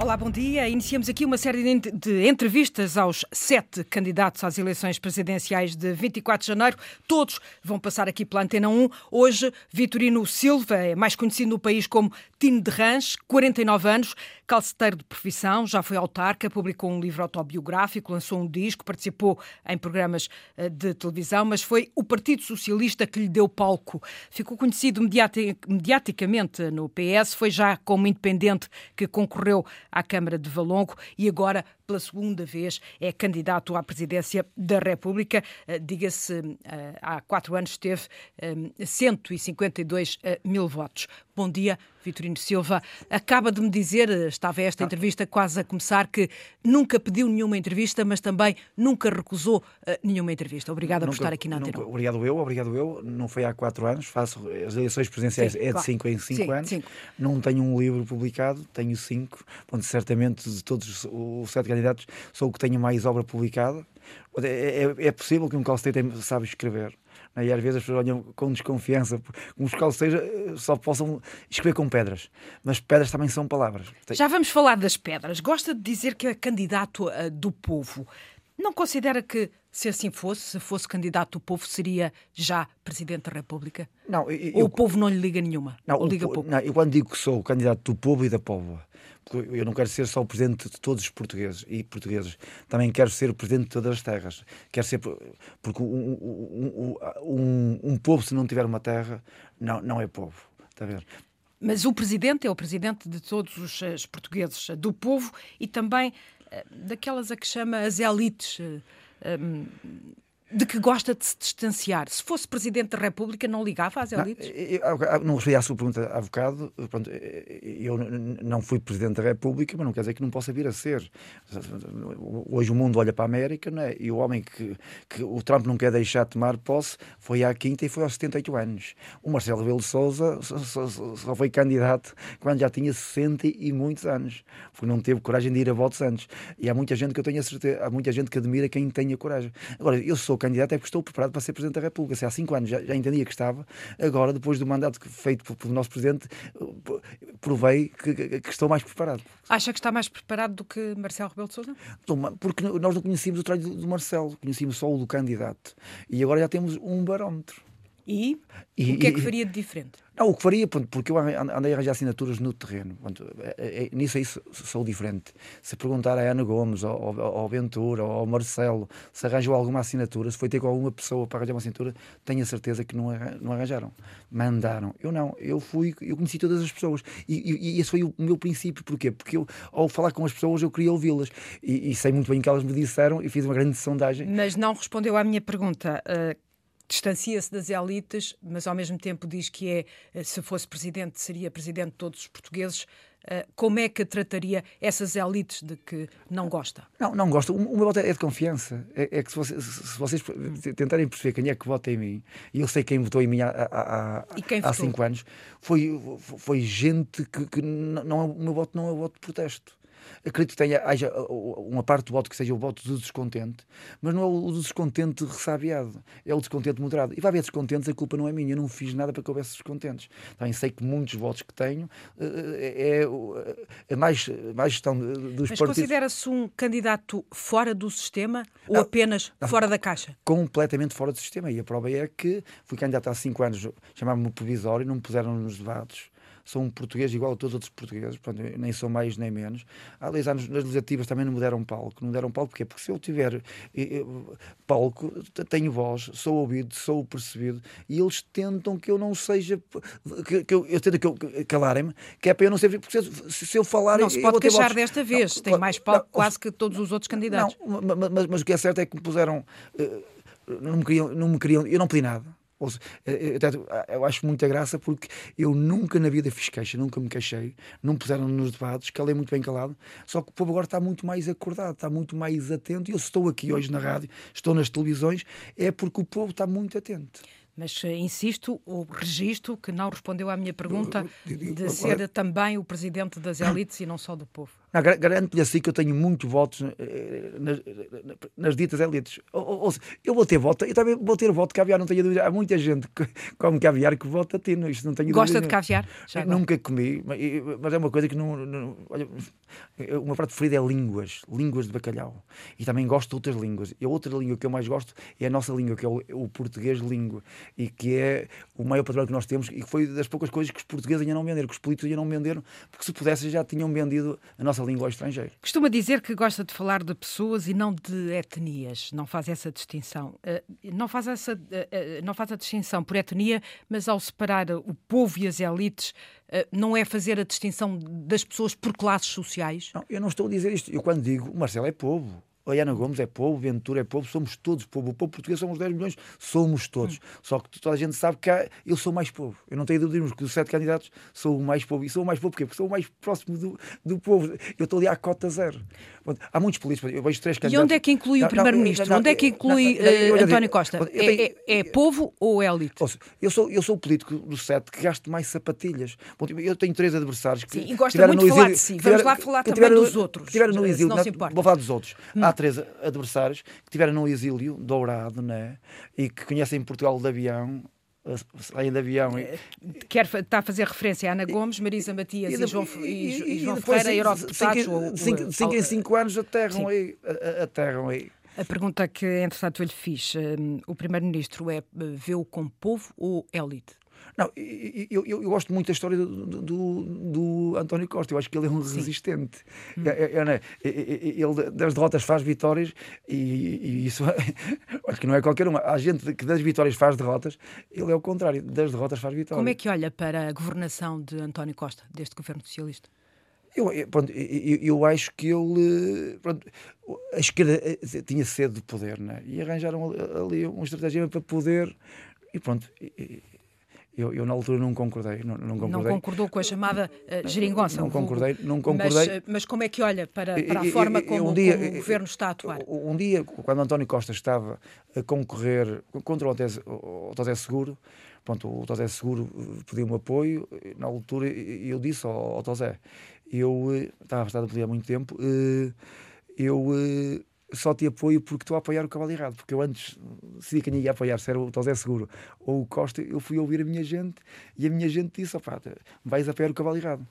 Olá, bom dia. Iniciamos aqui uma série de entrevistas aos sete candidatos às eleições presidenciais de 24 de janeiro. Todos vão passar aqui pela Antena 1. Hoje, Vitorino Silva é mais conhecido no país como Tino de Rãs, 49 anos, calceteiro de profissão, já foi autarca, publicou um livro autobiográfico, lançou um disco, participou em programas eh, de televisão, mas foi o Partido Socialista que lhe deu palco. Ficou conhecido mediaticamente no PS, foi já como independente que concorreu à Câmara de Valongo e agora, pela segunda vez, é candidato à presidência da República. Eh, diga-se, eh, há quatro anos teve 152 mil votos. Bom dia, Vitorino Silva. Acaba de me dizer, estava esta entrevista quase a começar, que nunca pediu nenhuma entrevista, mas também nunca recusou nenhuma entrevista. Obrigada nunca, por estar aqui na Antena. Obrigado eu, obrigado eu. Não foi há quatro anos, faço as eleições presidenciais Sim, é de cinco em cinco Sim, anos. Cinco. Não tenho um livro publicado, tenho cinco. Bom, certamente de todos os sete candidatos sou o que tenho mais obra publicada. É, é, é possível que um calcete sabe escrever né? E às vezes as pessoas olham com desconfiança, como os calos seja, só possam escrever com pedras. Mas pedras também são palavras. Já vamos falar das pedras. Gosta de dizer que é candidato uh, do povo. Não considera que, se assim fosse, se fosse candidato do povo, seria já Presidente da República? Não. Eu, Ou o povo não lhe liga nenhuma? Não, liga o, pouco? não, eu quando digo que sou o candidato do povo e da povo, eu não quero ser só o presidente de todos os portugueses e portugueses, também quero ser o presidente de todas as terras. Quero ser porque um, um, um, um povo se não tiver uma terra não, não é povo. Está a ver? Mas o presidente é o presidente de todos os, os portugueses, do povo e também uh, daquelas a que chama as elites. Um, de que gosta de se distanciar. Se fosse Presidente da República, não ligava às elites? Não, não respondi à sua pergunta há bocado. Pronto, eu não fui Presidente da República, mas não quer dizer que não possa vir a ser. Hoje o mundo olha para a América não é? e o homem que, que o Trump não quer deixar de tomar posse foi à quinta e foi aos 78 anos. O Marcelo Rebelo de Souza só, só, só, foi candidato quando já tinha 60 e muitos anos, porque não teve coragem de ir a votos antes. E há muita gente que eu tenho a certeza, há muita gente que admira quem tenha coragem. Agora, eu sou candidato é porque estou preparado para ser Presidente da República. Se há cinco anos já, já entendia que estava, agora, depois do mandato feito pelo nosso Presidente, provei que, que, estou mais preparado. Acha que está mais preparado do que Marcelo Rebelo de Sousa? Porque nós não conhecíamos o trabalho do Marcelo, conhecíamos só o do candidato. E agora já temos um barómetro. E, e o que é que faria de diferente? Não, o que faria, porque eu andei a arranjar assinaturas no terreno. É, é, é, nisso aí sou diferente. Se perguntar a Ana Gomes, ao, ao Ventura, ao Marcelo, se arranjou alguma assinatura, se foi ter com alguma pessoa para arranjar uma assinatura, tenho a certeza que não, não arranjaram. Mandaram. Eu não. Eu fui, eu conheci todas as pessoas. E, e, e esse foi o meu princípio. Porquê? Porque eu, ao falar com as pessoas, eu queria ouvi-las. E, e, sei muito bem o que elas me disseram e fiz uma grande sondagem. Mas não respondeu à minha pergunta. Uh distancia-se das elites, mas ao mesmo tempo diz que é, eh, se fosse presidente, seria presidente de todos os portugueses. Eh, como é que trataria essas elites de que não gosta? Não, não gosto. O meu voto é de confiança. É, é que se vocês, se vocês, tentarem perceber quem é que vota em mim, e eu sei quem votou em mim há, há, há cinco anos, foi, foi gente que, que não, o meu voto não é o voto de protesto acredito que tenha, haja uma parte do voto que seja o voto do descontente, mas não é o descontente ressabiado, é o descontente moderado. E vai haver descontentes, a culpa não é minha, eu não fiz nada para que houvesse descontentes. Também sei que muitos votos que tenho eh, é, é mais, mais gestão dos mas partidos. Mas considera-se um candidato fora do sistema ou não, apenas não, fora da caixa? Completamente fora do sistema. E a prova é que fui candidato há cinco anos, chamavam-me provisório, não me puseram nos debates sou um português igual a todos os outros portugueses, portanto, nem sou mais nem menos. Há dois anos nas legislativas também não me deram palco. Não me deram palco porquê? Porque se eu tiver eh, eh, palco, tenho voz, sou ouvido, sou percebido e eles tentam que eu não seja. que, que eu, eu tento que eu calarem-me, que é para eu não ser. Porque se, se eu falar. Não se pode queixar desta vez, não, tem mais palco não, quase que todos os outros candidatos. Não, mas, mas, mas, o que é certo é que me puseram. Uh, não me queriam, não me queriam, eu não pedi nada eh, eh, eu acho muita graça porque eu nunca na vida fiz queixa, nunca me queixei, não puseram nos debates, calei muito bem calado. Só que o povo agora está muito mais acordado, está muito mais atento. E eu estou aqui hoje na rádio, estou nas televisões, é porque o povo está muito atento. Mas eh, insisto, o registro que não respondeu à minha pergunta de ser também o presidente das elites e não só do povo. Não, Garanto-lhe assim que eu tenho muitos votos eh, nas, nas ditas elites. Ou, ou, eu vou ter voto, eu também vou ter voto de caviar, não tenho dúvida. Há muita gente que come caviar que vota tino, isto não tenho Gosta dúvida. Gosta de caviar? Nunca comi, mas é uma coisa que não. não olha, o meu prato preferido é línguas, línguas de bacalhau. E também gosto de outras línguas. E a outra língua que eu mais gosto é a nossa língua, que é o, o português língua, e que é o maior património que nós temos, e que foi das poucas coisas que os portugueses ainda não venderam, que os políticos ainda não venderam, porque se pudessem já tinham vendido a nossa língua ao estrangeiro. Costuma dizer que gosta de falar de pessoas e não de etnias, não faz essa distinção. Eh, não faz, essa, eh, eh, não faz a distinção por etnia, mas ao separar o povo e as elites, não é fazer a distinção das pessoas por classes sociais? Não, eu não estou a dizer isto. Eu quando digo, o Marcelo é povo. Ana Gomes é povo, Ventura é povo, somos todos povo. O povo português somos 10 milhões, somos todos. Hum. Só que toda a gente sabe que há, eu sou mais povo. Eu não tenho dúvidas que dos sete candidatos sou o mais povo. E sou o mais povo porquê? porque sou o mais próximo do, do povo. Eu estou ali à cota zero. Há muitos políticos, eu vejo três candidatos. E onde é que inclui o Primeiro-Ministro? Onde é que inclui uh, António Costa? Tenho, é, é, povo ou é elite? Eu sou, eu sou o político dos sete que gasto mais sapatilhas. Eu tenho três adversários que. Sim, e gosta muito de falar de si. Vamos lá falar também dos outros. Tiveram no exílio. Vou falar dos outros. Hum. Há três adversários que tiveram no exílio, dourado, né? e que conhecem Portugal de avião, saem de avião. E... Eh, quer, está a fazer referência a Ana Gomes, Marisa Matias e, e, e João, e, e João Ferreira, eurodeputados? Cinco, cinco, cinco em cinco anos aterram aí, aterram aí. A pergunta que, entretanto, eu lhe fiz, um, o Primeiro-Ministro é eh, vê-o como povo ou elite? Não, eu, eu, eu, gosto muito da história do, do, do, António Costa. Eu acho que ele é um Sim. resistente. Hum. É, ele das derrotas faz vitórias e, e isso acho que não é qualquer uma. Há gente que das vitórias faz derrotas, ele é o contrário, das derrotas faz vitórias. Como é que olha para a governação de António Costa, deste governo socialista? Eu, pronto, eu, eu, acho que ele. Pronto, a esquerda eh, tinha sede de poder, né? e arranjaram ali uma estratégia para poder. E pronto. E, eu, eu, na altura não concordei, não, não concordei. Não concordou com a chamada uh, geringonça. Não concordei, não concordei. Mas, mas, como é que olha para, para a forma como, um dia, como o governo está a atuar? Um dia, quando António Costa estava a concorrer contra o Tose Seguro, pronto, o Tosé Seguro eh, pediu-me apoio, na altura eu disse ao, ao Tosé, eu eh, estava afastado do poder há muito tempo, eu só te apoio porque estou a apoiar o cavalo errado. Porque eu antes decidi quem ia apoiar, se era o Tosé Seguro ou o Costa, eu fui ouvir a minha gente e a minha gente disse: opá, vais apoiar o cavalo errado.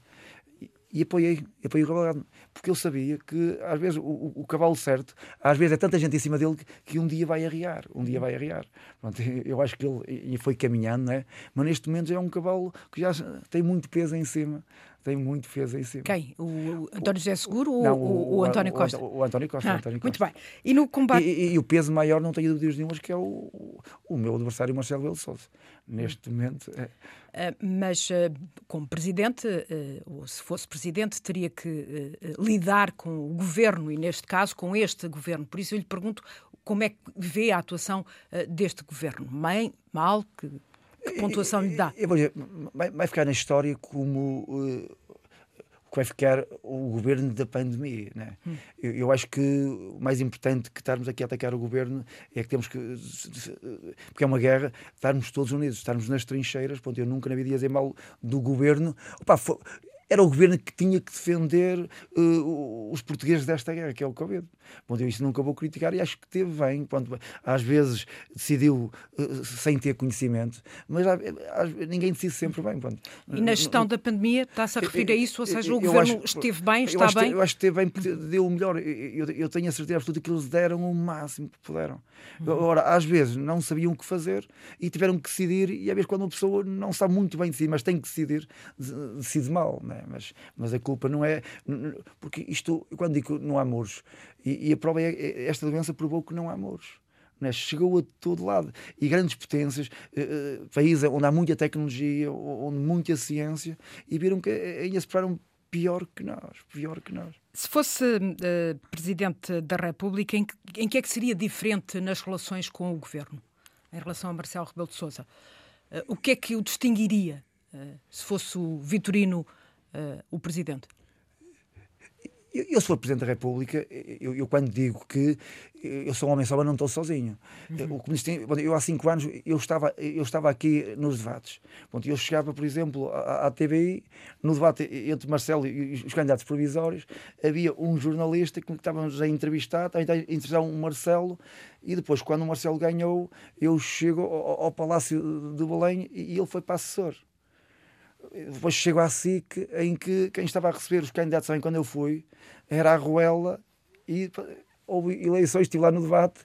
E, e apoiei, apoiei o cavalo errado. Porque eu sabia que, às vezes, o, o, cavalo certo, às vezes é tanta gente em cima dele que, que um dia vai arriar. Um dia vai arriar. Pronto, eu acho que ele e foi caminhando, não é? Mas neste momento já é um cavalo que já tem muito peso em cima tem muito defesa em cima. Quem? O António José Seguro ou não, o, o, António Costa? O, o António Costa, ah, António Costa. Muito bem. E no combate. E, e, e, o peso maior, não tenho dúvidas nenhumas, que é o, o meu adversário Marcelo Belo Souza. Neste momento. É... Uh, mas, uh, como presidente, uh, ou se fosse presidente, teria que lidar com o governo, e neste caso com este governo. Por isso eu lhe pergunto como é que vê a atuação deste governo? Bem, mal? Que, que pontuação lhe dá? Eu vou dizer, vai, ficar na história como uh, vai ficar o governo da pandemia. Né? Hum. Eu, eu, acho que o mais importante que estarmos aqui a atacar o governo é que temos que, porque é uma guerra, estarmos todos unidos, estarmos nas trincheiras. Ponto, eu nunca na vida ia dizer mal do governo. Opa, foi, era o governo que tinha que defender uh, os portugueses desta guerra, que é o Covid. Bom, eu isso nunca vou criticar e acho que teve bem. Quando, às vezes decidiu uh, sem ter conhecimento, mas às, ninguém decide sempre bem. Pronto. E na gestão da pandemia está-se a referir a isso? Ou seja, o governo acho, esteve bem, está bem? eu acho que esteve bem porque deu o melhor. Eu, eu tenho a certeza absoluta que eles deram o máximo que puderam. Uhum. Agora, às vezes não sabiam o que fazer e tiveram que decidir, e às vezes quando uma pessoa não sabe muito bem de si, mas tem que decidir, decide mal. Né? Mas, mas a culpa não é. Porque isto, quando digo não há amores, e, e a prova é, é esta doença provou que não há amores. Né? Chegou a todo lado. E grandes potências, eh, eh, países onde há muita tecnologia, onde muita ciência, e viram que ainda se prepararam pior que nós, pior que nós. Se fosse uh, Presidente da República, em que, em que é que seria diferente nas relações com o Governo, em relação a Marcelo Rebelo de Sousa? Uh, o que é que o distinguiria, uh, se fosse o Vitorino o Presidente? Eu, eu, se for Presidente da República, eu, eu, quando digo que eu sou um homem só, mas não estou sozinho. Uhum. O eu há cinco anos eu estava, eu estava aqui nos debates. eu chegava, por exemplo, à, à TVI, no debate entre Marcelo e os candidatos provisórios, havia um jornalista que estávamos a entrevistar, a entrevistar um Marcelo, e depois, quando o Marcelo ganhou, eu chego ao, ao Palácio de Belém e ele foi para assessor depois chego à SIC, em que quem estava a receber os candidatos também quando eu fui era a Ruela e houve eleições, estive lá no debate.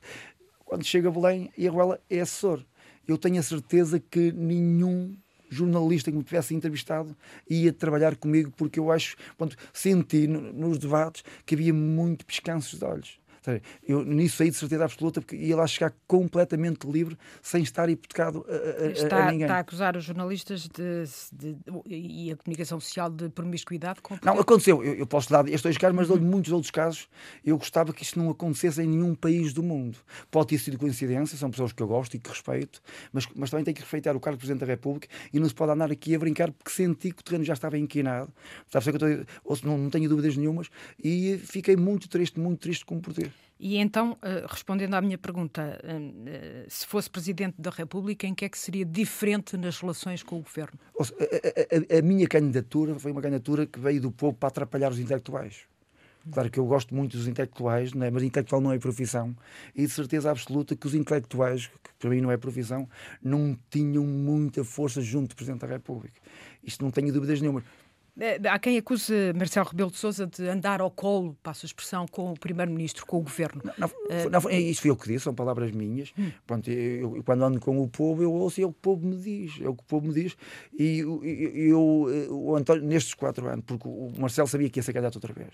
Quando chega a Belém e a Ruela é assessor. Eu tenho a certeza que nenhum jornalista que me tivesse entrevistado ia trabalhar comigo, porque eu acho, pronto, senti nos debates que havia muito pescanços de olhos. Eu nisso saí de certeza absoluta porque ia lá chegar completamente livre, sem estar hipotecado a, a, está, a ninguém. Está a acusar os jornalistas de, de, e a comunicação social de promiscuidade? Não, aconteceu. Eu, eu posso dar estes dois casos, mas dou-lhe muitos outros casos. Eu gostava que isto não acontecesse em nenhum país do mundo. Pode ter sido coincidência, são pessoas que eu gosto e que respeito, mas, mas também tem que respeitar o cargo de Presidente da República e não se pode andar aqui a brincar porque senti que o terreno já estava inquinado. Sabe, não, não tenho dúvidas nenhumas e fiquei muito triste, muito triste como por ter. E então, eh, respondendo à minha pergunta, eh, eh, se fosse Presidente da República, em que é que seria diferente nas relações com o Governo? A, a, a minha candidatura foi uma candidatura que veio do povo para atrapalhar os intelectuais. Claro que eu gosto muito dos intelectuais, né? mas intelectual não é profissão. E de certeza absoluta que os intelectuais, que para mim não é profissão, não tinham muita força junto do Presidente da República. Isto não tenho dúvidas nenhuma. É, há quem acuse Marcelo Rebelo de Sousa de andar ao colo, passo a expressão, com o Primeiro-Ministro, com o Governo. Não, não, não, isso foi eu que disse, são palavras minhas. Hum. Pronto, eu, eu, quando ando com o povo, eu ouço e é o que o povo me diz. É o que o povo me diz. E eu, eu, o António, nestes quatro anos, porque o Marcelo sabia que ia ser candidato outra vez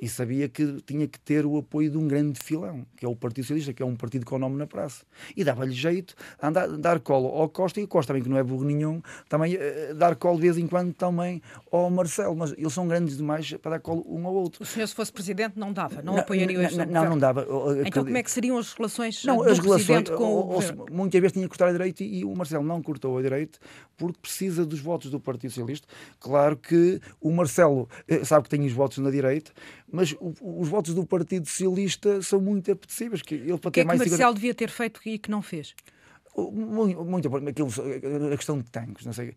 e sabia que tinha que ter o apoio de um grande filão, que é o Partido Socialista, que é um partido com o nome na praça. E dava-lhe jeito a andar, dar colo ao Costa, e o Costa também, que não é burro nenhum, também uh, dar colo de vez em quando também ao Marcelo. Mas eles são grandes demais para dar colo um ao outro. O senhor, se fosse presidente, não dava? Não, não apoiaria este Não, não, não dava. Então, como é que seriam as relações não, do as relações, com ou, o Muitas vezes tinha que cortar a direita e, e o Marcelo não cortou a direita porque precisa dos votos do Partido Socialista. Claro que o Marcelo eh, sabe que tem os votos na direita, mas os votos do Partido Socialista são muito apetecíveis. Que ele, para o que é que Marcelo segura... devia ter feito e que não fez? Muito, muito aquilo, a questão de tanques, não sei.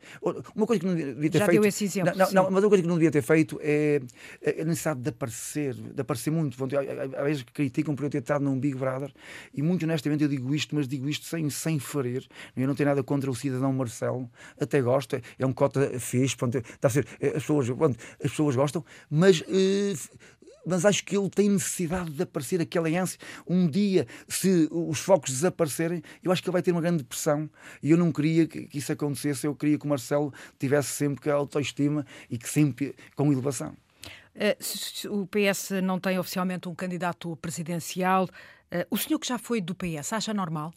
Uma coisa que não devia ter Já feito. Deu esse exemplo, não, não, mas uma coisa que não devia ter feito é a necessidade de aparecer, de aparecer muito. Às vezes criticam por eu ter estado num Big Brother e muito honestamente eu digo isto, mas digo isto sem, sem ferir. Eu não tenho nada contra o cidadão Marcelo, até gosto, é um cota fixe, pronto, a ser, as, pessoas, pronto, as pessoas gostam, mas. Uh, mas acho que ele tem necessidade de aparecer aquela ânsia. Um dia, se os focos desaparecerem, eu acho que ele vai ter uma grande pressão. E eu não queria que, isso acontecesse, eu queria que o Marcelo tivesse sempre a autoestima e que sempre com elevação. Uh, o PS não tem oficialmente um candidato presidencial. Uh, o senhor que já foi do PS, acha normal?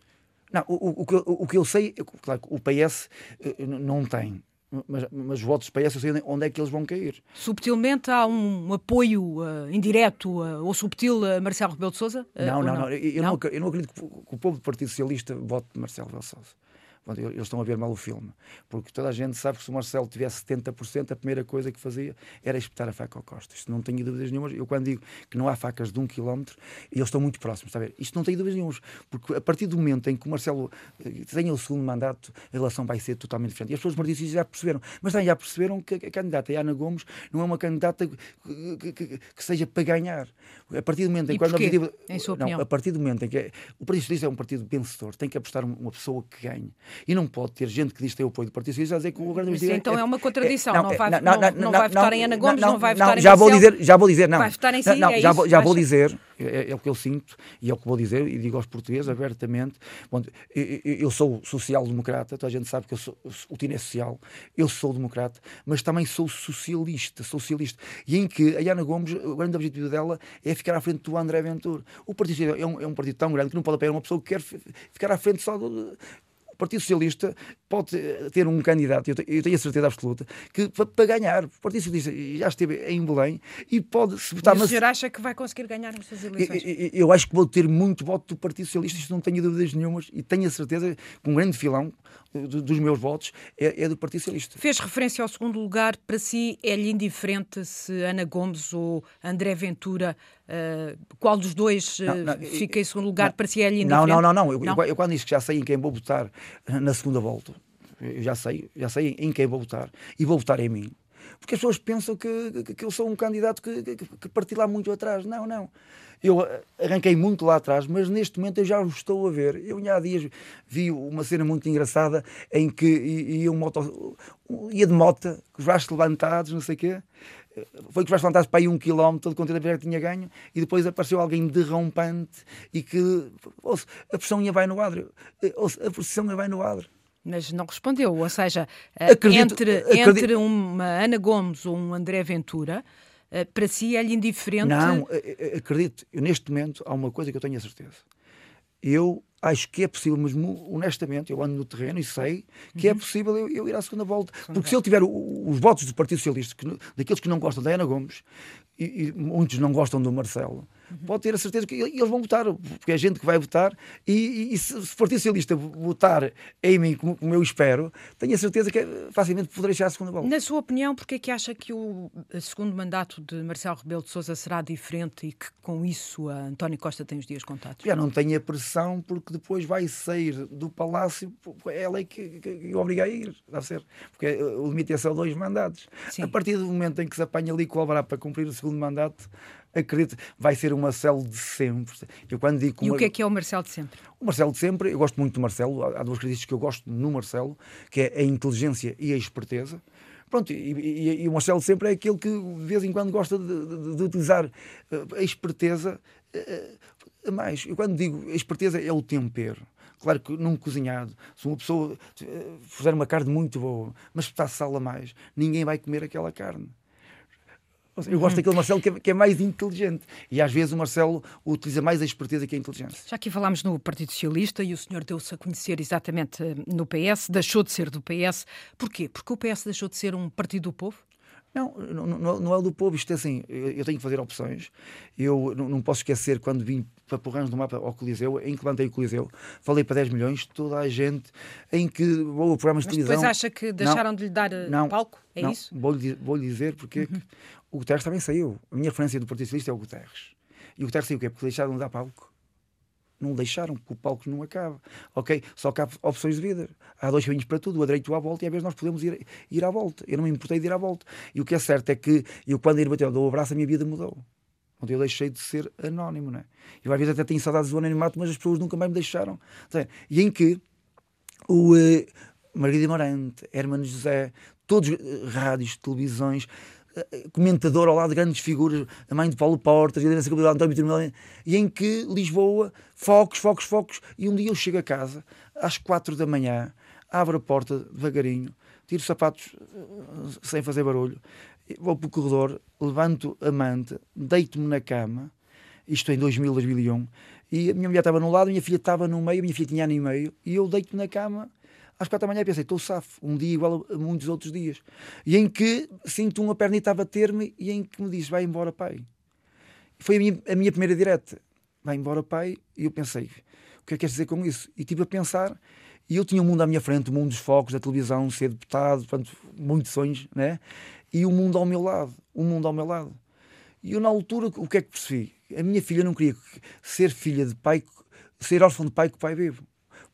Não, o, o, o, que, o que eu sei, claro, o PS uh, não tem mas, mas os votos PS eu sei onde é que eles vão cair. Subtilmente há um apoio uh, indireto uh, ou subtil a Marcelo Rebelo de Sousa? Uh, não, não, não, Eu, não? Não, eu não acredito que o povo do Partido Socialista vote Marcelo Rebelo de Sousa eles estão a ver mal o filme. Porque toda a gente sabe que se o Marcelo tivesse 70%, a primeira coisa que fazia era espetar a faca ao Costa. Isto não tenho dúvidas nenhumas. Eu, quando digo que não há facas de um quilómetro, eles estão muito próximos. Está a ver? Isto não tenho dúvidas nenhumas. Porque a partir do momento em que o Marcelo eh, tenha o segundo mandato, a relação vai ser totalmente diferente. E as pessoas do já perceberam. Mas também já perceberam que a candidata Ana Gomes não é uma candidata que, que, que seja para ganhar. A partir do momento em que. Objetivo, em sua não, opinião? A partir do momento em que. É, o Partido Socialista é um partido vencedor, tem que apostar uma pessoa que ganhe. E não pode ter gente que diz que tem o apoio do Partido Socialista a dizer que o governo Isso então é, é uma contradição. É, não, não, vai, não, não, não, vai votar em Ana Gomes, não, vai votar em já vou dizer, já vou dizer, não. Vai votar em si, não, é já, isso, vou, já vou dizer, é, é, o que eu sinto e é o que vou dizer e digo aos portugueses abertamente. Bom, eu, eu sou social-democrata, toda a gente sabe que eu sou, o Tino é social, eu sou democrata, mas também sou socialista, socialista. E em que a Ana Gomes, o grande objetivo dela é ficar à frente do André Ventura. O Partido é um, é um partido tão grande que não pode apoiar uma pessoa que quer ficar à frente só do, o Partido Socialista pode ter um candidato, eu tenho a certeza absoluta, que para ganhar, o Partido Socialista já esteve em Belém e pode se votar. Mas o senhor acha que vai conseguir ganhar nestas eleições? Eu, eu, acho que vou ter muito voto do Partido Socialista, isto não tenho dúvidas nenhumas, e tenho a certeza que um grande filão dos meus votos é, é, do Partido Socialista. Fez referência ao segundo lugar, para si é-lhe indiferente se Ana Gomes ou André Ventura, uh, qual dos dois uh, não, não, fica em segundo lugar, não, é-lhe indiferente? Não, não, não, não. Eu, eu, eu, quando disse que já sei em quem vou votar na segunda volta, eu já sei, já sei em quem vou votar, e vou votar em mim porque as pessoas pensam que, que, que eu sou um candidato que, que, que parti lá muito atrás. Não, não. Eu arranquei muito lá atrás, mas neste momento eu já o estou a ver. Eu há dias vi uma cena muito engraçada em que ia, um moto, ia de moto, com os braços levantados, não sei o quê. Foi que os levantados para aí um quilómetro, todo contente que tinha ganho, e depois apareceu alguém derrompante e que ouça, a pressão ia vai no adro. Ouça, a pressão ia vai no adro. Mas não respondeu, ou seja, acredito, entre, acredito. entre uma Ana Gomes ou um André Ventura, eh, para si é-lhe indiferente? Não, eh, eh, acredito. Neste momento, há uma coisa que eu tenho a certeza. Eu acho que é possível, mas honestamente, eu ando no terreno e sei que é uhum. é possível eu, eu, ir à segunda volta. Porque se ele tiver os votos do Partido Socialista, que, daqueles que não gostam da Ana Gomes, e, e muitos não gostam do Marcelo, pode ter a certeza que eles vão votar, porque é gente que vai votar, e, e, e se o Partido Socialista votar em mim, como, como, eu espero, tenho a certeza que facilmente poderei chegar à segunda volta. Na sua opinião, porquê é que acha que o segundo mandato de Marcelo Rebelo de Sousa será diferente e que com isso a António Costa tem os dias contados? Já não tenho a pressão, porque depois vai sair do Palácio, é a lei que, que, que obriga a ir, deve ser, porque o limite é só dois mandatos. Sim. A partir do momento em que se apanha ali colaborar para cumprir o segundo segundo mandato, acredito, vai ser o Marcelo de sempre. Eu quando digo e o que é que é o Marcelo de sempre? O Marcelo de sempre, eu gosto muito do Marcelo, há duas características que eu gosto no Marcelo, que é a inteligência e a esperteza. Pronto, e, e, e, o Marcelo de sempre é aquele que de vez em quando gosta de, de, de utilizar eh, a esperteza uh, mais. Eu quando digo a esperteza é o tempero. Claro que num cozinhado, se uma pessoa fizer uma carne muito boa, mas botar sal a mais, ninguém vai comer aquela carne. Eu gosto daquele Marcelo que é, que é, mais inteligente. E às vezes o Marcelo utiliza mais a esperteza que a inteligência. Já aqui falámos no Partido Socialista e o senhor deu-se a conhecer exatamente eh, no PS, deixou de ser do PS. Porquê? Porque o PS deixou de ser um partido do povo? Não, não, não é o do povo. Isto é assim, eu tenho que fazer opções. Eu não, posso esquecer quando vim para Porrães do Mapa ao Coliseu, em que levantei o Coliseu, falei para 10 milhões, toda a gente, em que vou programas de televisão. Mas depois acha que deixaram não, de lhe dar eh, não, palco? É não, isso? Vou-lhe vou dizer porque uhum. O Guterres também saiu. A minha referência do Partido Socialista é o Guterres. E o Guterres saiu o quê? Porque deixaram de dar palco não deixaram, porque o palco não acaba. Ok? Só que há opções de vida. Há dois caminhos para tudo, o direito ou à volta, e às vezes nós podemos ir, ir à volta. Eu não me importei de ir à volta. E o que é certo é que eu, quando ir bater, dou o abraço, a minha vida mudou. Onde eu deixei de ser anónimo, não é? Eu às vezes até tenho saudades do anonimato, mas as pessoas nunca mais me deixaram. E em que o uh, Margarida Morante, Hermano José, todos uh, rádios, televisões, comentador ao lado de grandes figuras, a mãe de Paulo Portas, a liderança de António Vitor e em que Lisboa, focos, focos, focos, e um dia eu chego a casa, às quatro da manhã, abro a porta devagarinho, tiro os sapatos eh, sem fazer barulho, vou para o corredor, levanto a manta, deito-me na cama, isto em 2000, 2001, e a minha mulher estava no lado, a minha filha estava no meio, a minha filha tinha ano e meio, e eu deito-me na cama às quatro da manhã pensei, estou safo, um dia igual a muitos outros dias. E em que sinto uma pernita a bater-me e em que me diz, vai embora pai. Foi a minha, a minha primeira direta, vai embora pai, e eu pensei, o que é que queres dizer com isso? E estive a pensar, e eu tinha o um mundo à minha frente, o mundo dos focos, da televisão, ser deputado, portanto, muitos sonhos, né? E o mundo ao meu lado, o mundo ao meu lado. E eu, na altura, o que é que percebi? A minha filha não queria ser filha de pai, ser órfã de pai que o pai vive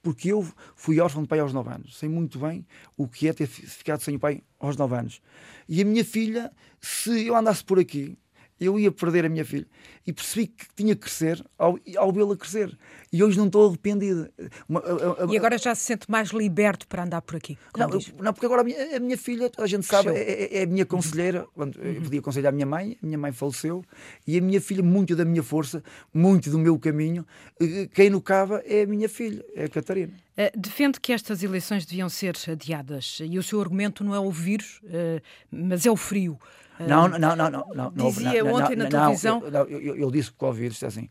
porque eu fui órfão de pai aos 9 anos. Sei muito bem o que é ter ficado sem o pai aos 9 anos. E a minha filha, se eu andasse por aqui, eu ia perder a minha filha. E percebi que tinha que crescer ao, ao vê-la crescer. E hoje não estou arrependido. Uma, a, a, e agora já se sente mais liberto para andar por aqui? Não, não, porque agora a minha, a minha, filha, a gente sabe, é, é, é, a minha conselheira. Quando uhum. Eu podia aconselhar a minha mãe, a minha mãe faleceu. E a minha filha, muito da minha força, muito do meu caminho, eh, quem no cava é a minha filha, é a Catarina. Uh, defende que estas eleições deviam ser adiadas. E o seu argumento não é o vírus, uh, mas é o frio. Não, não, não, não. não Dizia não, ontem na televisão. Eu, eu, eu, disse que o Covid, é assim,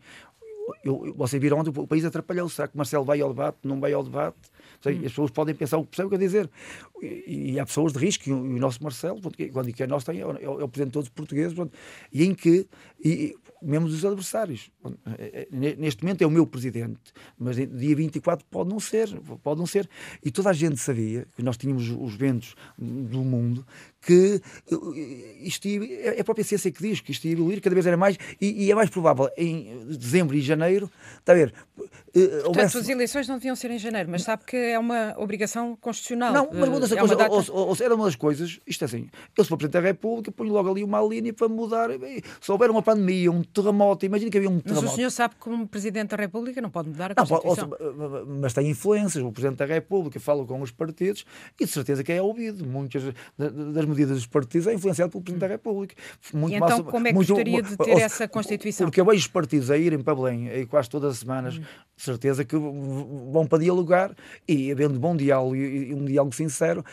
eu, você viram ontem, o país atrapalhou-se. Será que Marcelo vai ao debate? Não vai ao debate? Sei, hum. As pessoas podem pensar o que percebem o que eu dizer. E, e, há pessoas de risco, e o, e o nosso Marcelo, quando digo que é nosso, tem, é, o, é o presidente de todos os portugueses, e em que, e, mesmo dos adversários. É, é, neste momento é o meu presidente, mas dia 24 pode não ser, pode não ser. E toda a gente sabia que nós tínhamos os ventos do mundo que eh, isto ia, é a própria ciência que diz que isto ia evoluir, cada vez era mais, e, e é mais provável em dezembro e janeiro, está a ver? Uh, Portanto, houvesse... as eleições não deviam ser em janeiro, mas sabe que é uma obrigação constitucional. Não, mas muda-se a é coisa, data... ou, ou, ou, era uma das coisas, isto é assim, eu for Presidente da República, ponho logo ali uma linha para mudar, se houver uma pandemia, um terremoto, imagina que havia um terremoto. Mas o senhor sabe que como Presidente da República não pode mudar a Constituição. Não, mas tem influências, o Presidente da República fala com os partidos e de certeza que é ouvido. Muitas das medidas dos partidos é influenciado pelo Presidente da República. Muito e então, massa, como é que muito, gostaria de ter essa Constituição? Porque eu vejo os partidos a irem para Belém aí quase todas as semanas, hum. de certeza que vão para dialogar e, havendo bom diálogo e, um diálogo sincero,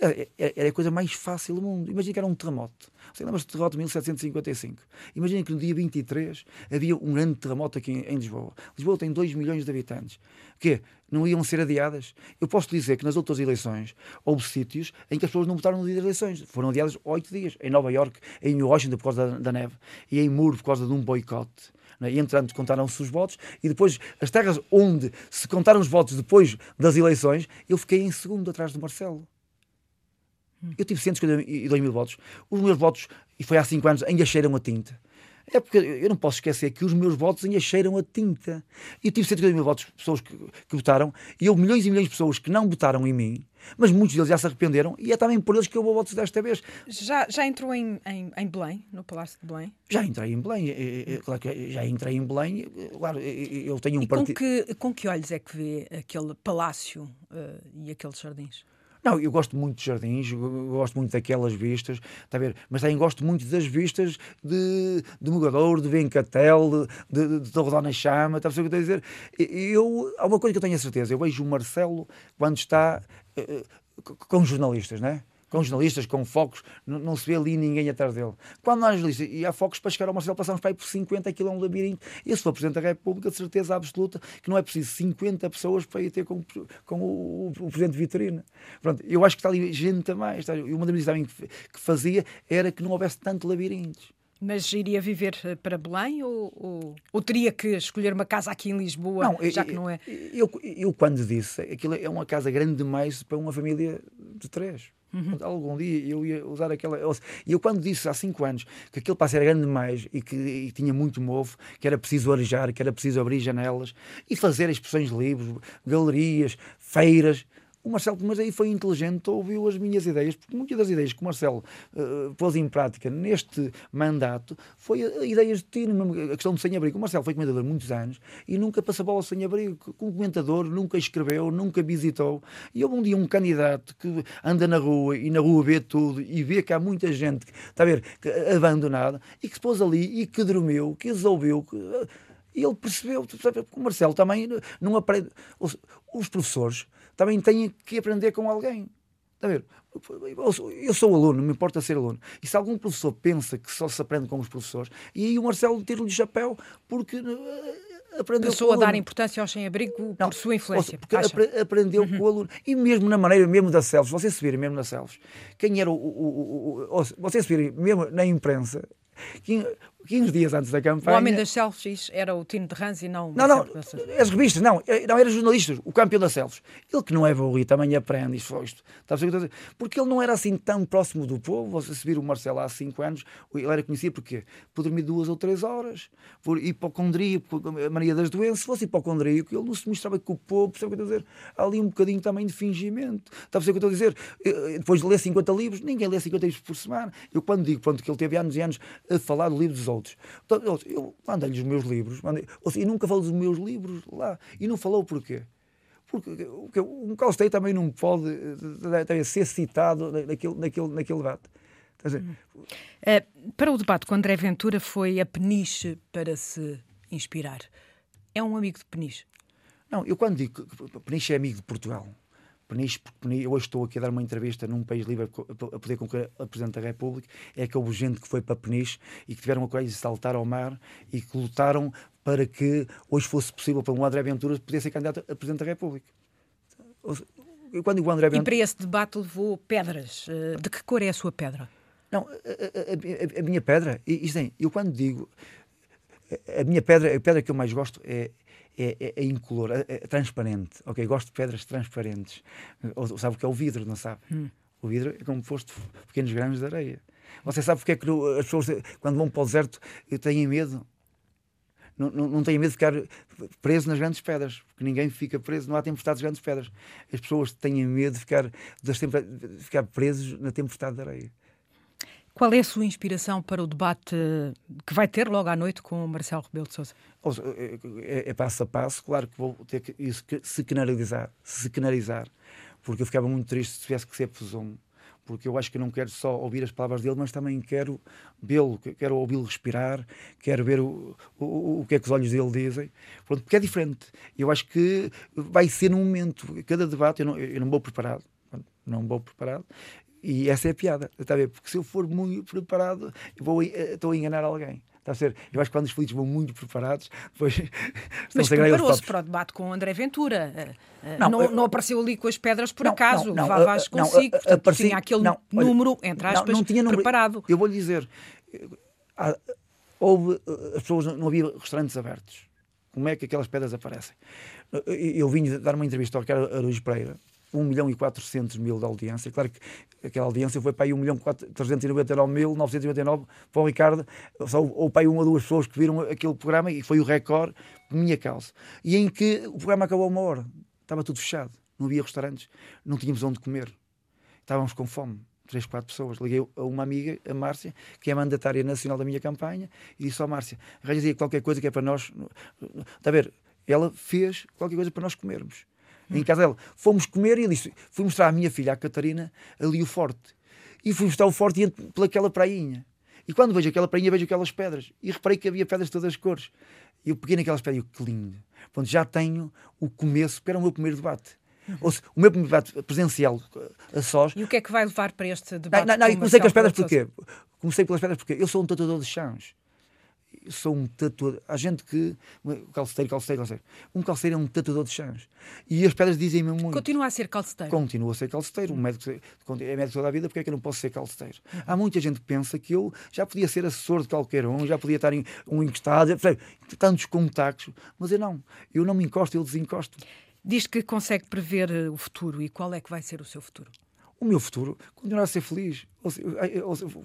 era é, é, é a coisa mais fácil do mundo. Imagina que era um terremoto. Você lembra-se do terremoto de 1755? Imagina que no dia 23 havia um grande terremoto aqui em, Lisboa. Lisboa tem 2 milhões de habitantes. O quê? Não iam ser adiadas? Eu posso dizer que nas outras eleições houve sítios em que as pessoas não votaram no dia das eleições. Foram adiadas oito dias. Em Nova York, em Washington por causa da, da neve e em Muro por causa de um boicote. Né? E entretanto contaram-se os votos e depois as terras onde se contaram os votos depois das eleições, eu fiquei em segundo atrás do Marcelo. Eu tive 152 mil votos. Os meus votos, e foi há 5 anos, ainda cheiram a tinta. É porque eu não posso esquecer que os meus votos ainda cheiram a tinta. Eu tive 150 mil votos de pessoas que, que, votaram e houve milhões e milhões de pessoas que não votaram em mim, mas muitos deles já se arrependeram e é também por eles que eu vou votos desta vez. Já, já entrou em, em, em Belém, no Palácio de Belém? Já entrei em Belém, claro que já entrei em Belém, claro, eu tenho um partido. Com que, com que olhos é que vê aquele palácio uh, e aqueles jardins? Não, eu gosto muito de jardins, gosto muito daquelas vistas, está a ver? Mas também gosto muito das vistas de, de Mugador, de Vencatel, de, de, de Dona Chama, está a ver o que estou a dizer? Eu, há uma coisa que eu tenho a certeza, eu vejo o Marcelo quando está uh, com jornalistas, não é? Com jornalistas, com focos, não, não, se vê ali ninguém atrás dele. Quando há jornalistas e há focos para chegar ao Marcelo, passamos para aí por 50 km de labirinto. E se for Presidente da República, de certeza absoluta que não é preciso 50 pessoas para ir ter com, com o, o, o Presidente Vitorino. Pronto, eu acho que está ali gente mais. Está, e uma das medidas também que, que fazia era que não houvesse tanto labirintos. Mas iria viver eh, para Belém ou, ou, ou, teria que escolher uma casa aqui em Lisboa, não, já que não é? Eu, eu, quando disse, aquilo é uma casa grande demais para uma família de três. Uhum. Algum dia eu ia usar aquela. E eu, quando disse há cinco anos que aquele passo era grande demais e que e tinha muito mofo, que era preciso arejar, que era preciso abrir janelas e fazer expressões livres, galerias, feiras, o Marcelo, mas aí foi inteligente, ouviu as minhas ideias, porque muitas das ideias que o Marcelo uh, pôs em prática neste mandato foi ideias de tino, a questão do sem-abrigo. O Marcelo foi comentador muitos anos e nunca passou bola sem-abrigo. Como comentador, nunca escreveu, nunca visitou. E houve um dia um candidato que anda na rua e na rua vê tudo e vê que há muita gente, está a ver, abandonada e que se pôs ali e que dormiu, que resolveu. Que, e ele percebeu, sabe, o Marcelo também não aprende. Os professores também têm que aprender com alguém. Está a ver? Eu sou aluno, não me importa ser aluno. E se algum professor pensa que só se aprende com os professores, e aí o Marcelo tira-lhe o chapéu porque eh, aprendeu Passou a dar importância ao sem-abrigo por sua influência. Porque aprendeu uhum. com o aluno. E mesmo na maneira, mesmo da Celso, vocês se virem mesmo na Celso, quem era o. o, o, o vocês se virem mesmo na imprensa, quem, 15 dias antes da campanha. O homem das selfies era o Tino de Rans e não. Não, não, as revistas, não, eh, não era jornalistas, o campeão das selfies. Ele que não é burro e também aprende isto, isto. Está a dizer? Porque ele não era assim tão próximo do povo. Você se vir o Marcelo há 5 anos, ele era conhecido porque por dormir duas ou três horas, por hipocondria, por a mania das doenças. Se fosse hipocondríaco, ele não se mostrava com o povo, percebe o que eu estou a dizer? Há ali um bocadinho também de fingimento. Está a perceber o que eu estou a dizer? Eh, depois de ler 50 livros, ninguém lê 50 livros por semana. Eu quando digo pronto, que ele teve anos e anos a falar do livro dos outros. Então, eu mandei-lhe os meus livros, e nunca falou dos meus livros lá. E não falou porquê? Porque, um Calstei também não pode também ser citado naquele, naquele, naquele debate. Uh, para o debate com André Ventura foi a Peniche para se inspirar. É um amigo de Peniche? Não, eu quando digo que Peniche é amigo de Portugal, Peniche, porque eu hoje estou aqui a dar uma entrevista num país livre a poder concorrer a Presidente da República, é que houve gente que foi para Peniche e que tiveram a coragem de saltar ao mar e que lutaram para que hoje fosse possível para um André Ventura poder ser candidato a Presidente da República. Quando o André Ventura... E para esse debate levou pedras. Eh, de que cor é a sua pedra? Não, a, a, a minha pedra, isto é, eu quando digo, a minha pedra, a pedra que eu mais gosto é, é, é, é incolor, é, é, transparente. Ok, gosto de pedras transparentes. Ou, sabe o que é o vidro, não sabe? Hum. O vidro é como foste pequenos grãos de areia. Você sabe porque é que as pessoas, quando vão para o deserto, têm medo? Não, não, não têm medo de ficar preso nas grandes pedras, porque ninguém fica preso, não há tempestades de grandes pedras. As pessoas têm medo de ficar, de ficar presos na tempestade de areia. Qual é a sua inspiração para o debate que vai ter logo à noite com o Marcelo Rebelo de Sousa? É, é, é, passo a passo, claro que vou ter que isso se canalizar, se canalizar, porque eu ficava muito triste se tivesse que ser presumo, porque eu acho que não quero só ouvir as palavras dele, mas também quero vê-lo, quero ouvi-lo respirar, quero ver o, o, o que é que os olhos dele dizem, Pronto, porque é diferente. Eu acho que vai ser num momento, cada debate, eu não, eu não vou preparado, não vou preparado, e essa é a piada, está a ver? Porque se eu for muito preparado, eu vou, eh, estou a enganar alguém. Está a ser? Eu acho que quando os políticos vão muito preparados, depois Mas preparou-se para o debate com o André Ventura. Eh, eh, não, não, não, apareceu ali com as pedras por não, acaso. Não, Vá Vaz consigo. Portanto, apareci, tinha aquele não, número, entre aspas, não, tinha número, preparado. Eu vou-lhe dizer, houve, as pessoas, não havia restaurantes abertos. Como é que aquelas pedras aparecem? Eu vim dar uma entrevista ao Ricardo Araújo Pereira, 1 milhão e 400 mil de audiência. Claro que aquela audiência foi para aí 1 milhão 399 mil 999 para o Ricardo. Só houve para aí uma ou duas pessoas que viram aquele programa e foi o recorde por minha causa. E em que o programa acabou uma hora. Estava tudo fechado. Não havia restaurantes. Não tínhamos onde comer. Estávamos com fome. Três, quatro pessoas. Liguei a uma amiga, a Márcia, que é a mandatária nacional da minha campanha, e disse ao Márcia: arranjei qualquer coisa que é para nós. Está a ver? Ela fez qualquer coisa para nós comermos em casa dela. Fomos comer e ele disse: fui mostrar à minha filha, a Catarina, ali o forte. E fui mostrar o forte e pelaquela prainha. E quando vejo aquela prainha, vejo aquelas pedras. E reparei que havia pedras de todas as cores. E eu peguei naquelas pedras e eu, que lindo. Pronto, já tenho o começo, porque era o meu primeiro debate. Uhum. Ou seja, o meu primeiro debate presencial a sós. E o que é que vai levar para este debate? Não, não, não comecei com as pedras porquê? Comecei pelas pedras porque eu sou um tatuador de chãos sou um tatuador. Há gente que. Calceteiro, calceteiro, calceteiro. Um calceteiro é um tatuador de chãos. E as pedras dizem-me muito. Continua a ser calceteiro. Continua a ser calceteiro. Um médico é médico toda a vida, porque é que eu não posso ser calceteiro? Há muita gente que pensa que eu já podia ser assessor de qualquer um, já podia estar em um encostado, tantos contactos, mas eu não. Eu não me encosto, eu desencosto. Diz que consegue prever o futuro e qual é que vai ser o seu futuro? O meu futuro continuar a ser feliz. Ou seja,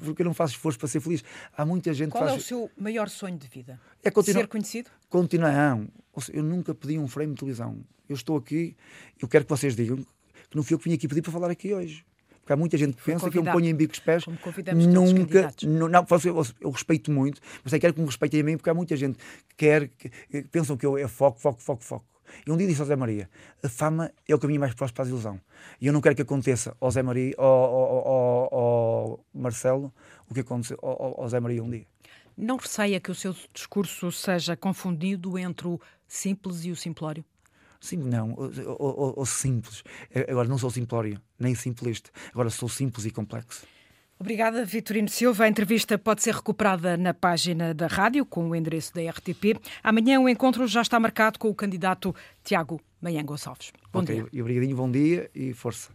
porque eu não faço esforço para ser feliz. Há muita gente Qual faz... é o seu maior sonho de vida? É continuar... Ser conhecido? Continuar. Eu nunca pedi um frame de televisão. Eu estou aqui, eu quero que vocês digam que não fui eu que vim aqui pedir para falar aqui hoje. Porque há muita gente que pensa que eu me ponho em bicos pés. Nunca. Não, não, eu, eu respeito muito, mas quero que me respeitem a mim, porque há muita gente que quer, que, que pensam que eu é foco, foco, foco, foco. E um dia disse ao Zé Maria: a fama é o caminho mais próximo para a desilusão. E eu não quero que aconteça ao Zé Maria, ao, ao, ao, ao Marcelo, o que aconteceu ao, ao Zé Maria um dia. Não receia que o seu discurso seja confundido entre o simples e o simplório? Sim, não, ou, simples. Agora não sou simplório, nem simplista. Agora sou simples e complexo. Obrigada, Vitorino Silva. A entrevista pode ser recuperada na página da rádio com o endereço da RTP. Amanhã o encontro já está marcado com o candidato Tiago Manhã Gonçalves. Bom okay. dia. E obrigadinho, bom dia e força.